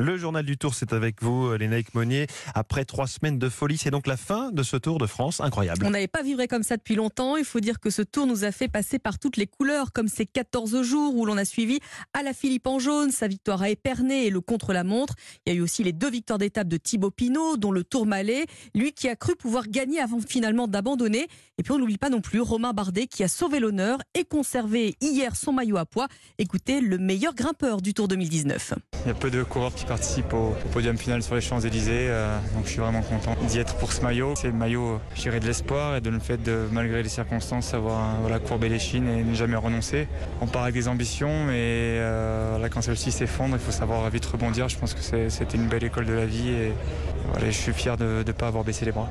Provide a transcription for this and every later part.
Le journal du Tour, c'est avec vous, Lénaïque Monnier. Après trois semaines de folie, c'est donc la fin de ce Tour de France incroyable. On n'avait pas vivré comme ça depuis longtemps. Il faut dire que ce Tour nous a fait passer par toutes les couleurs, comme ces 14 jours où l'on a suivi à la Philippe en jaune, sa victoire à Épernay et le contre-la-montre. Il y a eu aussi les deux victoires d'étape de Thibaut Pinot, dont le Tour Malais, lui qui a cru pouvoir gagner avant finalement d'abandonner. Et puis on n'oublie pas non plus Romain Bardet qui a sauvé l'honneur et conservé hier son maillot à poids. Écoutez, le meilleur grimpeur du Tour 2019. Il y a peu de coureurs qui participent au, podium final sur les Champs-Élysées, euh, donc je suis vraiment content d'y être pour ce maillot. C'est le maillot, je dirais, de l'espoir et de le fait de, malgré les circonstances, savoir voilà, courber les chines et ne jamais renoncer. On part avec des ambitions, mais euh, quand celle-ci s'effondre, il faut savoir vite rebondir. Je pense que c'était une belle école de la vie et je suis fier de ne pas avoir baissé les bras.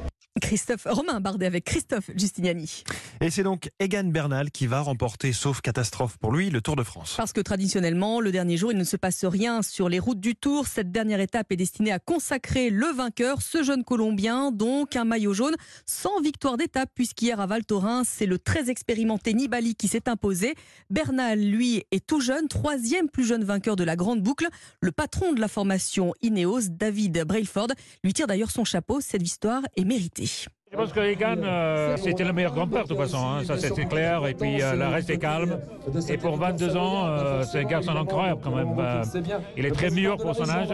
Christophe Romain Bardet avec Christophe Giustiniani. Et c'est donc Egan Bernal qui va remporter, sauf catastrophe pour lui, le Tour de France. Parce que traditionnellement, le dernier jour, il ne se passe rien sur les routes du Tour. Cette dernière étape est destinée à consacrer le vainqueur, ce jeune Colombien, donc un maillot jaune, sans victoire d'étape, puisqu'hier à Val Thorens, c'est le très expérimenté Nibali qui s'est imposé. Bernal, lui, est tout jeune, troisième plus jeune vainqueur de la grande boucle. Le patron de la formation Ineos, David Brailford, lui tire d'ailleurs son chapeau. Cette victoire est méritée. Je pense que Egan, euh, c'était le meilleur grand-père de toute façon, hein. ça c'était clair, et puis euh, le reste est calme. Et pour 22 ans, euh, c'est un garçon incroyable quand même. il est très mûr pour son âge.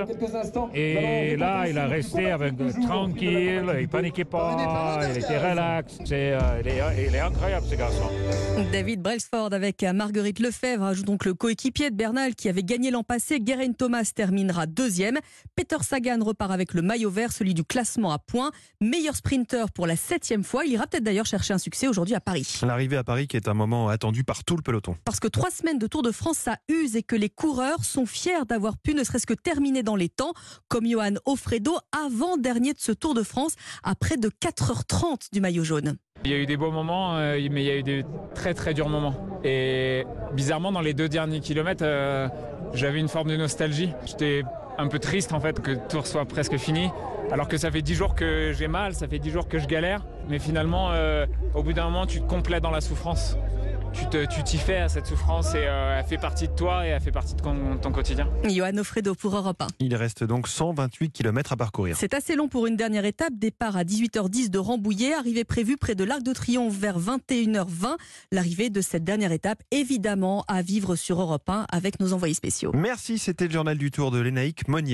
Et là, il a resté avec tranquille, il paniquait pas, il était relax. C'est, il, est, incroyable ce garçon. David Brailsford avec Marguerite Lefebvre ajoute donc le coéquipier de Bernal qui avait gagné l'an passé. Guerin Thomas terminera deuxième. Peter Sagan repart avec le maillot vert, celui du classement à points. Meilleur sprinter pour la septième fois. Il ira peut-être d'ailleurs chercher un succès aujourd'hui à Paris. L'arrivée à Paris qui est un moment attendu par tout le peloton. Parce que trois semaines de Tour de France, ça use et que les coureurs sont fiers d'avoir pu ne serait-ce que terminer dans les temps, comme Johan Ofredo, avant-dernier de ce Tour de France, à près de 4h30 du maillot jaune. Il y a eu des beaux moments, euh, mais il y a eu des très très durs moments. Et bizarrement, dans les deux derniers kilomètres, euh, j'avais une forme de nostalgie. J'étais un peu triste en fait que le tour soit presque fini. Alors que ça fait 10 jours que j'ai mal, ça fait 10 jours que je galère. Mais finalement, euh, au bout d'un moment, tu te complètes dans la souffrance. Tu t'y fais à cette souffrance et euh, elle fait partie de toi et elle fait partie de ton, quotidien. Johan Ofredo pour Europe 1. Il reste donc 128 km à parcourir. C'est assez long pour une dernière étape. Départ à 18h10 de Rambouillet. Arrivée prévue près de l'Arc de Triomphe vers 21h20. L'arrivée de cette dernière étape, évidemment, à vivre sur Europe 1 avec nos envoyés spéciaux. Merci, c'était le journal du Tour de l'Énaïque Monnier.